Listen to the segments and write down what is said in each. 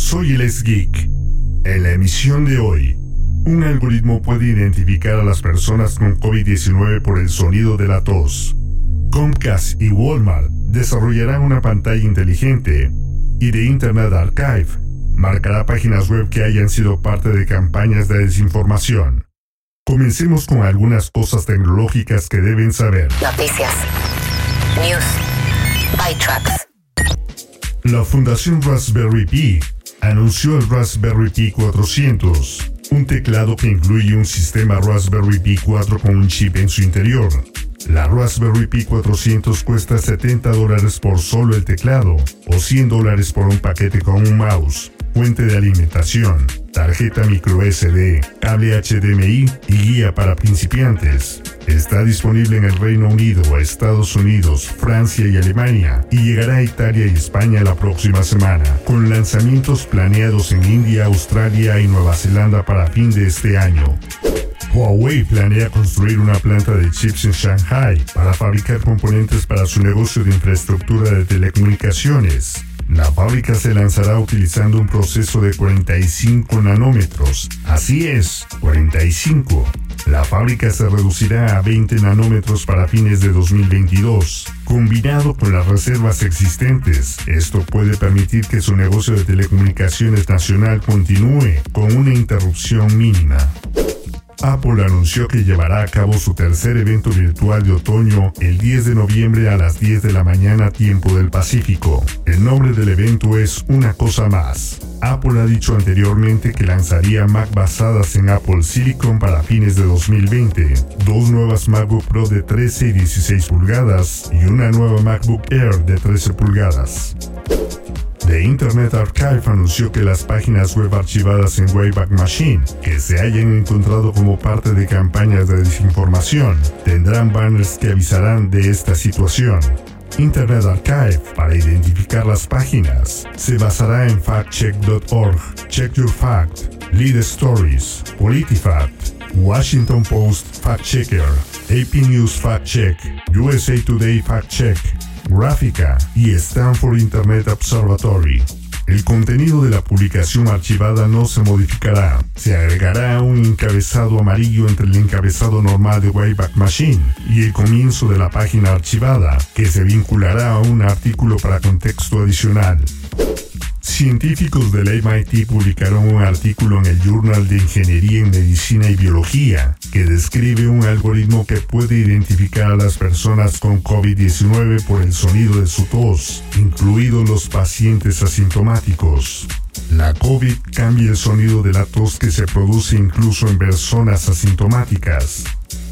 Soy el Geek. En la emisión de hoy, un algoritmo puede identificar a las personas con COVID-19 por el sonido de la tos. Comcast y Walmart desarrollarán una pantalla inteligente y de Internet Archive marcará páginas web que hayan sido parte de campañas de desinformación. Comencemos con algunas cosas tecnológicas que deben saber. Noticias. News. ByTrax. La Fundación Raspberry Pi anunció el Raspberry Pi 400, un teclado que incluye un sistema Raspberry Pi 4 con un chip en su interior. La Raspberry Pi 400 cuesta 70 dólares por solo el teclado o 100 dólares por un paquete con un mouse, fuente de alimentación, tarjeta micro SD, cable HDMI y guía para principiantes. Está disponible en el Reino Unido, Estados Unidos, Francia y Alemania y llegará a Italia y España la próxima semana, con lanzamientos planeados en India, Australia y Nueva Zelanda para fin de este año. Huawei planea construir una planta de chips en Shanghai para fabricar componentes para su negocio de infraestructura de telecomunicaciones. La fábrica se lanzará utilizando un proceso de 45 nanómetros. Así es, 45. La fábrica se reducirá a 20 nanómetros para fines de 2022. Combinado con las reservas existentes, esto puede permitir que su negocio de telecomunicaciones nacional continúe con una interrupción mínima. Apple anunció que llevará a cabo su tercer evento virtual de otoño el 10 de noviembre a las 10 de la mañana tiempo del Pacífico. El nombre del evento es Una cosa más. Apple ha dicho anteriormente que lanzaría Mac basadas en Apple Silicon para fines de 2020, dos nuevas MacBook Pro de 13 y 16 pulgadas y una nueva MacBook Air de 13 pulgadas. The Internet Archive anunció que las páginas web archivadas en Wayback Machine, que se hayan encontrado como parte de campañas de desinformación, tendrán banners que avisarán de esta situación. Internet Archive, para identificar las páginas, se basará en factcheck.org, Check Your Fact, Lead Stories, PolitiFact, Washington Post Fact Checker, AP News Fact Check, USA Today Fact Check, Gráfica y Stanford Internet Observatory. El contenido de la publicación archivada no se modificará. Se agregará un encabezado amarillo entre el encabezado normal de Wayback Machine y el comienzo de la página archivada, que se vinculará a un artículo para contexto adicional. Científicos del MIT publicaron un artículo en el Journal de Ingeniería en Medicina y Biología que describe un algoritmo que puede identificar a las personas con COVID-19 por el sonido de su tos, incluidos los pacientes asintomáticos. La COVID cambia el sonido de la tos que se produce incluso en personas asintomáticas.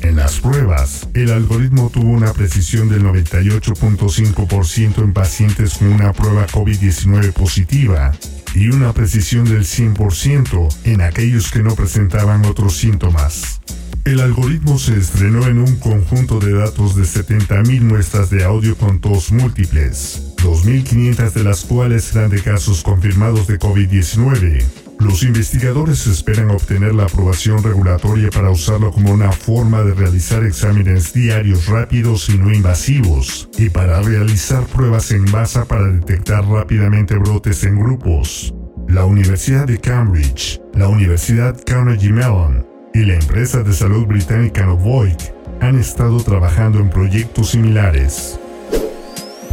En las pruebas, el algoritmo tuvo una precisión del 98.5% en pacientes con una prueba COVID-19 positiva y una precisión del 100% en aquellos que no presentaban otros síntomas. El algoritmo se estrenó en un conjunto de datos de 70.000 muestras de audio con tos múltiples, 2.500 de las cuales eran de casos confirmados de COVID-19. Los investigadores esperan obtener la aprobación regulatoria para usarlo como una forma de realizar exámenes diarios rápidos y no invasivos, y para realizar pruebas en masa para detectar rápidamente brotes en grupos. La Universidad de Cambridge, la Universidad Carnegie Mellon y la empresa de salud británica Novoik han estado trabajando en proyectos similares.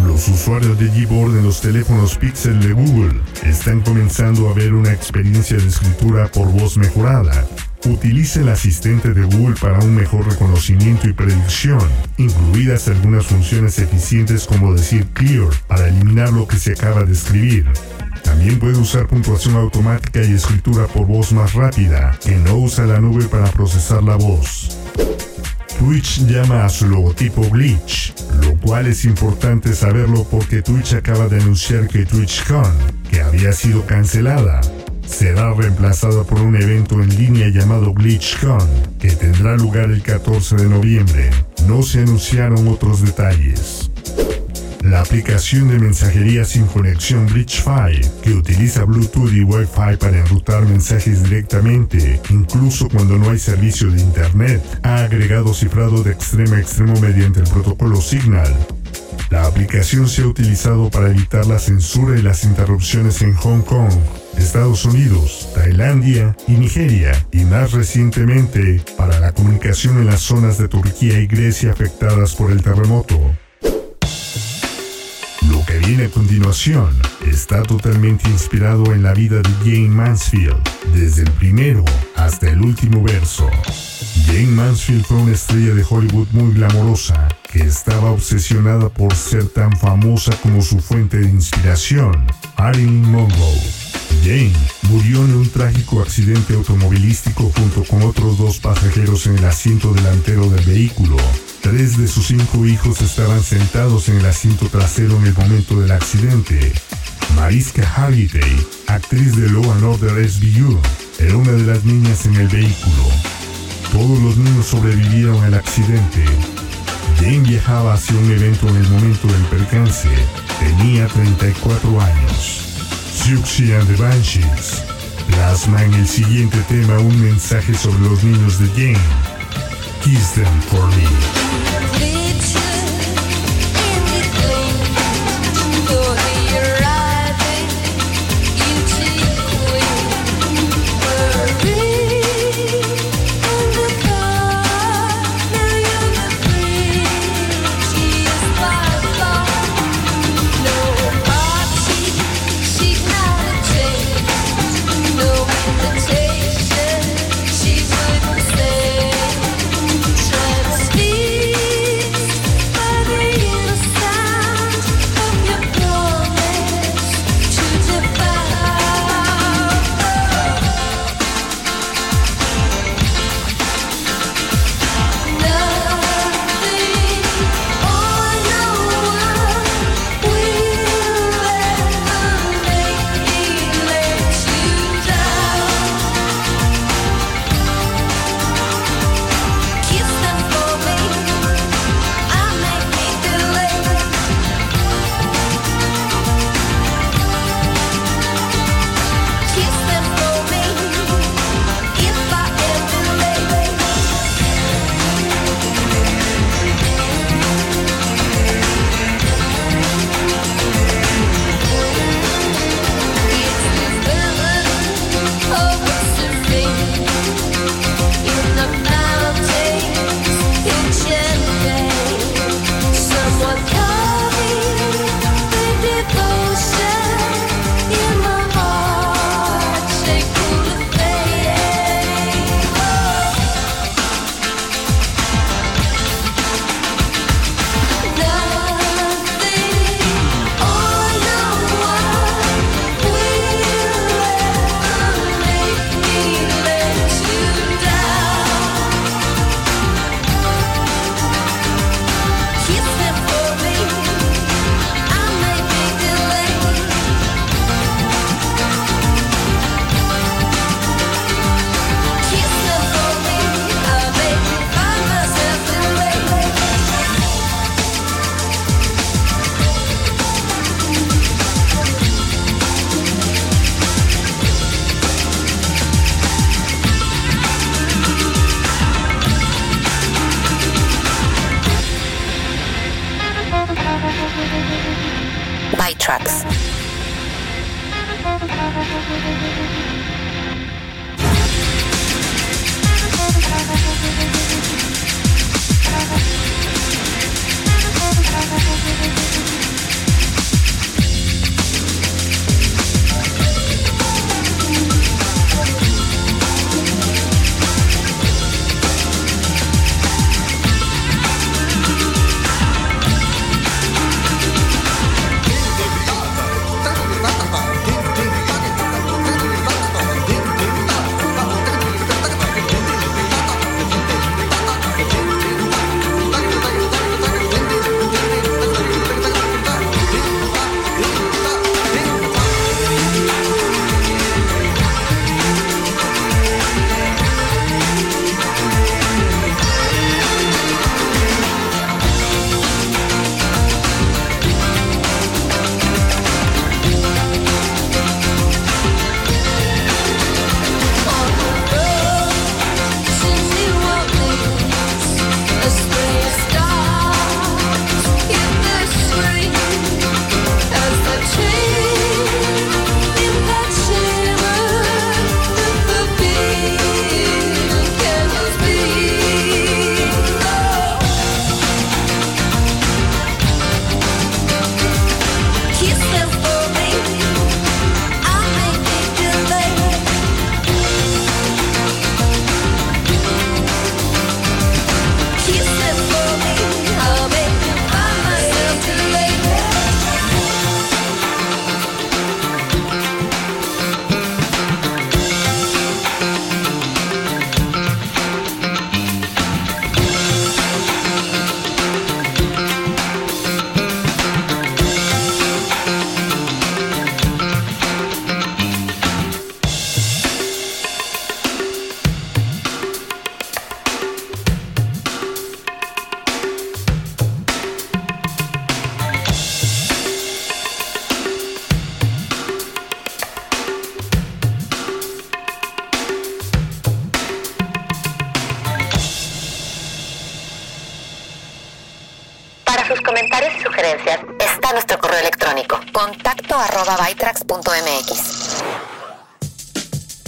Los usuarios de Gboard en los teléfonos Pixel de Google están comenzando a ver una experiencia de escritura por voz mejorada. Utiliza el asistente de Google para un mejor reconocimiento y predicción, incluidas algunas funciones eficientes como decir clear para eliminar lo que se acaba de escribir. También puede usar puntuación automática y escritura por voz más rápida, que no usa la nube para procesar la voz. Twitch llama a su logotipo Glitch, lo cual es importante saberlo porque Twitch acaba de anunciar que TwitchCon, que había sido cancelada. Será reemplazada por un evento en línea llamado GlitchCon, que tendrá lugar el 14 de noviembre. No se anunciaron otros detalles. La aplicación de mensajería sin conexión BridgeFi, que utiliza Bluetooth y Wi-Fi para enrutar mensajes directamente, incluso cuando no hay servicio de Internet, ha agregado cifrado de extremo a extremo mediante el protocolo Signal. La aplicación se ha utilizado para evitar la censura y las interrupciones en Hong Kong, Estados Unidos, Tailandia y Nigeria, y más recientemente para la comunicación en las zonas de Turquía y Grecia afectadas por el terremoto. Viene a continuación está totalmente inspirado en la vida de Jane Mansfield, desde el primero hasta el último verso. Jane Mansfield fue una estrella de Hollywood muy glamorosa, que estaba obsesionada por ser tan famosa como su fuente de inspiración, Marilyn Monroe. Jane murió en un trágico accidente automovilístico junto con otros dos pasajeros en el asiento delantero del vehículo. Tres de sus cinco hijos estaban sentados en el asiento trasero en el momento del accidente. Mariska Hargitay, actriz de Law and Order SVU, era una de las niñas en el vehículo. Todos los niños sobrevivieron al accidente. Jane viajaba hacia un evento en el momento del percance. Tenía 34 años. Siouxsie and the Banshees plasma en el siguiente tema un mensaje sobre los niños de Jane. Kiss them for me.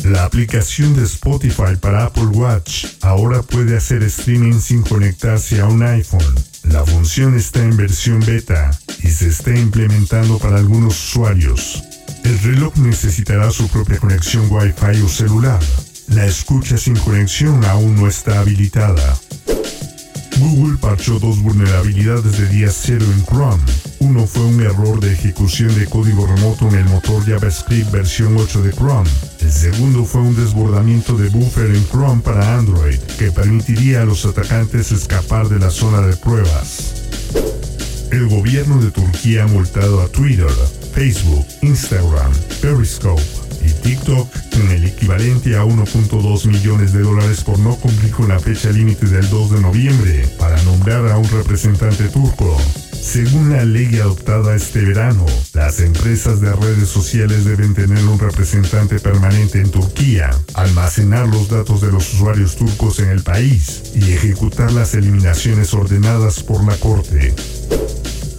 La aplicación de Spotify para Apple Watch ahora puede hacer streaming sin conectarse a un iPhone. La función está en versión beta y se está implementando para algunos usuarios. El reloj necesitará su propia conexión Wi-Fi o celular. La escucha sin conexión aún no está habilitada. Google parchó dos vulnerabilidades de día cero en Chrome. Uno fue un error de ejecución de código remoto en el motor JavaScript versión 8 de Chrome. El segundo fue un desbordamiento de buffer en Chrome para Android, que permitiría a los atacantes escapar de la zona de pruebas. El gobierno de Turquía ha multado a Twitter, Facebook, Instagram, Periscope y TikTok con el equivalente a 1.2 millones de dólares por no cumplir con la fecha límite del 2 de noviembre para nombrar a un representante turco. Según la ley adoptada este verano, las empresas de redes sociales deben tener un representante permanente en Turquía, almacenar los datos de los usuarios turcos en el país y ejecutar las eliminaciones ordenadas por la Corte.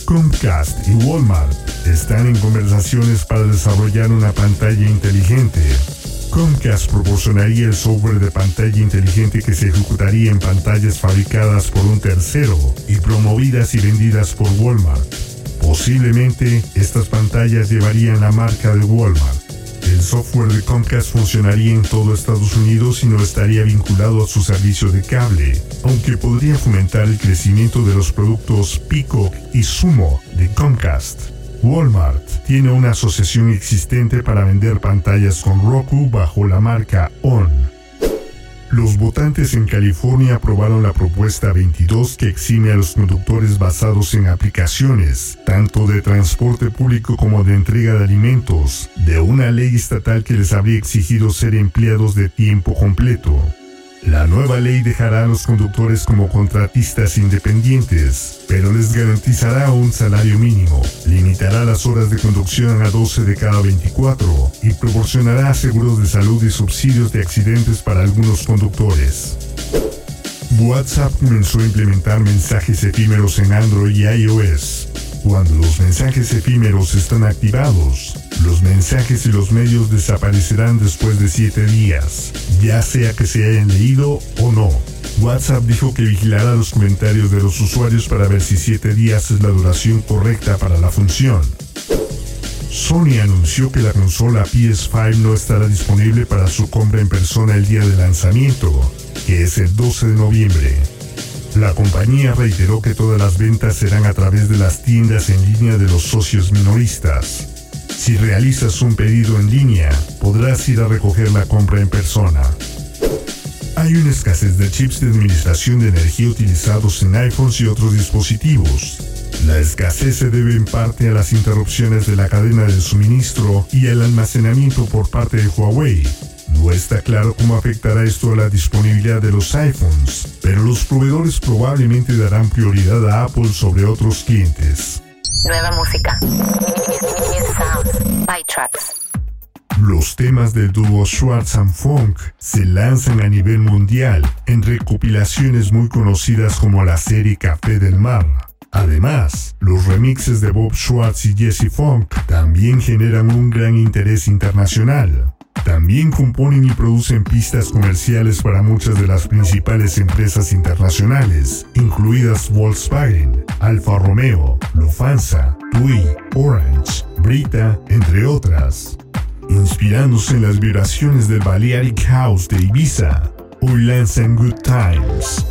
Comcast y Walmart están en conversaciones para desarrollar una pantalla inteligente. Comcast proporcionaría el software de pantalla inteligente que se ejecutaría en pantallas fabricadas por un tercero y promovidas y vendidas por Walmart. Posiblemente estas pantallas llevarían la marca de Walmart. El software de Comcast funcionaría en todo Estados Unidos y no estaría vinculado a su servicio de cable, aunque podría fomentar el crecimiento de los productos Pico y Sumo de Comcast. Walmart tiene una asociación existente para vender pantallas con Roku bajo la marca ON. Los votantes en California aprobaron la propuesta 22 que exime a los conductores basados en aplicaciones, tanto de transporte público como de entrega de alimentos, de una ley estatal que les habría exigido ser empleados de tiempo completo. La nueva ley dejará a los conductores como contratistas independientes, pero les garantizará un salario mínimo, limitará las horas de conducción a 12 de cada 24 y proporcionará seguros de salud y subsidios de accidentes para algunos conductores. WhatsApp comenzó a implementar mensajes efímeros en Android y iOS. Cuando los mensajes efímeros están activados, los mensajes y los medios desaparecerán después de 7 días, ya sea que se hayan leído o no. WhatsApp dijo que vigilará los comentarios de los usuarios para ver si 7 días es la duración correcta para la función. Sony anunció que la consola PS5 no estará disponible para su compra en persona el día de lanzamiento, que es el 12 de noviembre. La compañía reiteró que todas las ventas serán a través de las tiendas en línea de los socios minoristas. Si realizas un pedido en línea, podrás ir a recoger la compra en persona. Hay una escasez de chips de administración de energía utilizados en iPhones y otros dispositivos. La escasez se debe en parte a las interrupciones de la cadena de suministro y al almacenamiento por parte de Huawei. No está claro cómo afectará esto a la disponibilidad de los iPhones, pero los proveedores probablemente darán prioridad a Apple sobre otros clientes. Nueva música. Los temas del dúo Schwartz and Funk se lanzan a nivel mundial en recopilaciones muy conocidas como la serie Café del Mar. Además, los remixes de Bob Schwartz y Jesse Funk también generan un gran interés internacional. También componen y producen pistas comerciales para muchas de las principales empresas internacionales, incluidas Volkswagen, Alfa Romeo, Lufthansa, TUI, Orange, Brita, entre otras. Inspirándose en las vibraciones del Balearic House de Ibiza, hoy lanzan Good Times,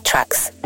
Tracks.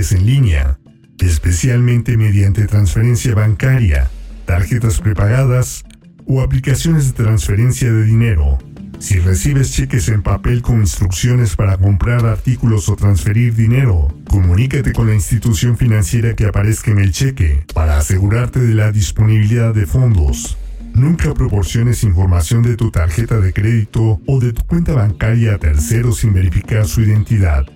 En línea, especialmente mediante transferencia bancaria, tarjetas prepagadas o aplicaciones de transferencia de dinero. Si recibes cheques en papel con instrucciones para comprar artículos o transferir dinero, comunícate con la institución financiera que aparezca en el cheque para asegurarte de la disponibilidad de fondos. Nunca proporciones información de tu tarjeta de crédito o de tu cuenta bancaria a terceros sin verificar su identidad.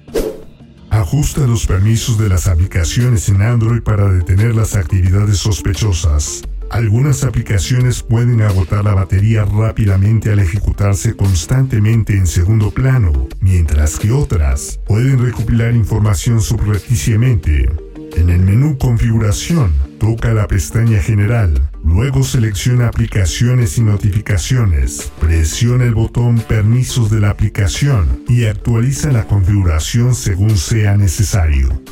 Ajusta los permisos de las aplicaciones en Android para detener las actividades sospechosas. Algunas aplicaciones pueden agotar la batería rápidamente al ejecutarse constantemente en segundo plano, mientras que otras pueden recopilar información subrepticiamente. En el menú Configuración, toca la pestaña General, luego selecciona Aplicaciones y Notificaciones, presiona el botón Permisos de la aplicación y actualiza la configuración según sea necesario.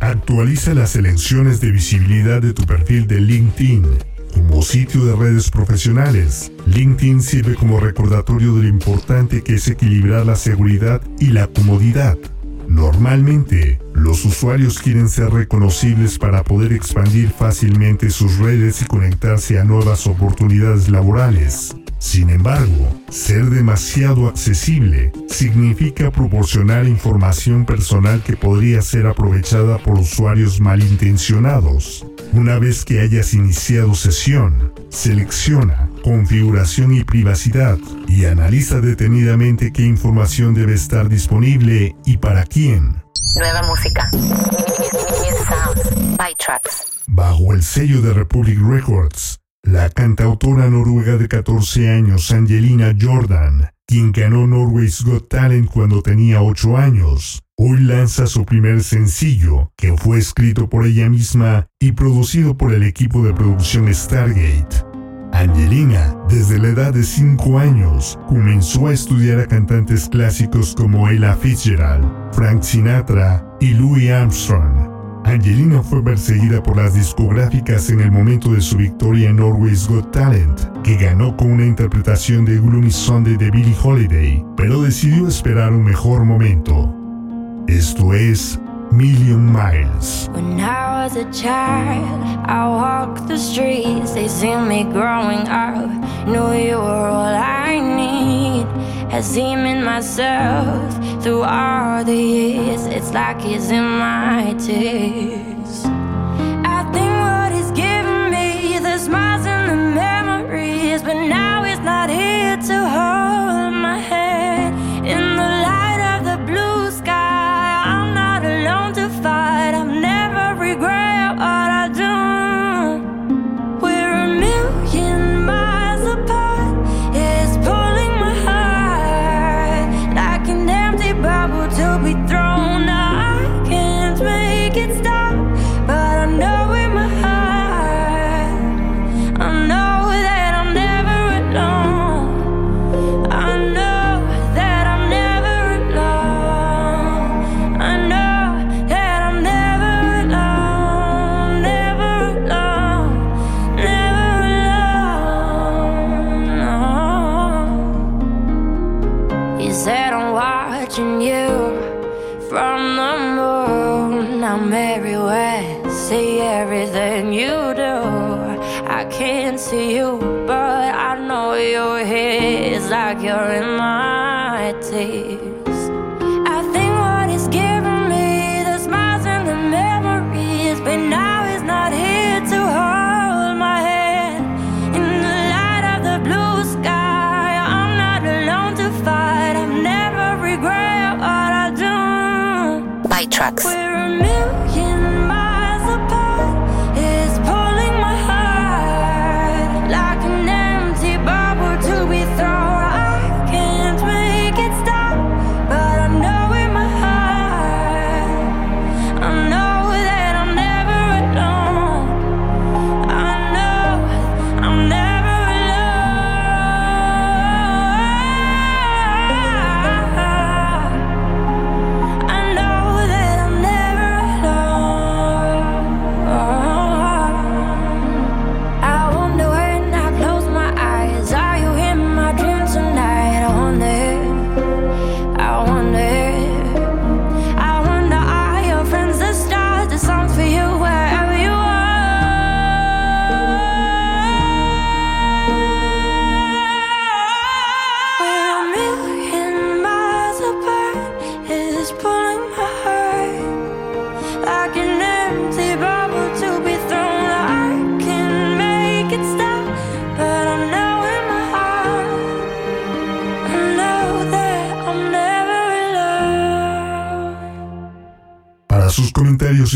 Actualiza las selecciones de visibilidad de tu perfil de LinkedIn. Como sitio de redes profesionales, LinkedIn sirve como recordatorio de lo importante que es equilibrar la seguridad y la comodidad. Normalmente, los usuarios quieren ser reconocibles para poder expandir fácilmente sus redes y conectarse a nuevas oportunidades laborales. Sin embargo, ser demasiado accesible significa proporcionar información personal que podría ser aprovechada por usuarios malintencionados. Una vez que hayas iniciado sesión, selecciona configuración y privacidad y analiza detenidamente qué información debe estar disponible y para quién. Nueva música. Bajo el sello de Republic Records, la cantautora noruega de 14 años Angelina Jordan, quien ganó Norway's Got Talent cuando tenía 8 años, hoy lanza su primer sencillo, que fue escrito por ella misma y producido por el equipo de producción Stargate. Angelina, desde la edad de 5 años, comenzó a estudiar a cantantes clásicos como Ella Fitzgerald, Frank Sinatra y Louis Armstrong, Angelina fue perseguida por las discográficas en el momento de su victoria en Norway's Got Talent, que ganó con una interpretación de Gloomy Sunday de Billie Holiday, pero decidió esperar un mejor momento. Esto es Million Miles. When I was a child, I walked the streets, they seen me growing up, knew you were all I need. Has seen in myself through all the years. It's like he's in my tears.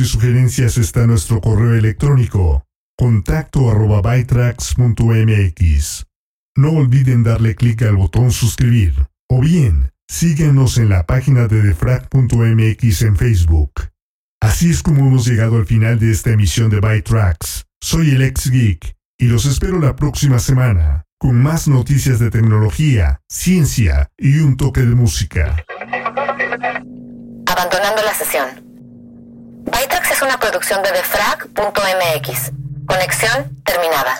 Y sugerencias está nuestro correo electrónico contacto arroba bytrax.mx. No olviden darle clic al botón suscribir o bien síguenos en la página de defrag.mx en Facebook. Así es como hemos llegado al final de esta emisión de Bytrax. Soy el ex geek y los espero la próxima semana con más noticias de tecnología, ciencia y un toque de música. Abandonando la sesión. Bytrax es una producción de defrag.mx. Conexión terminada.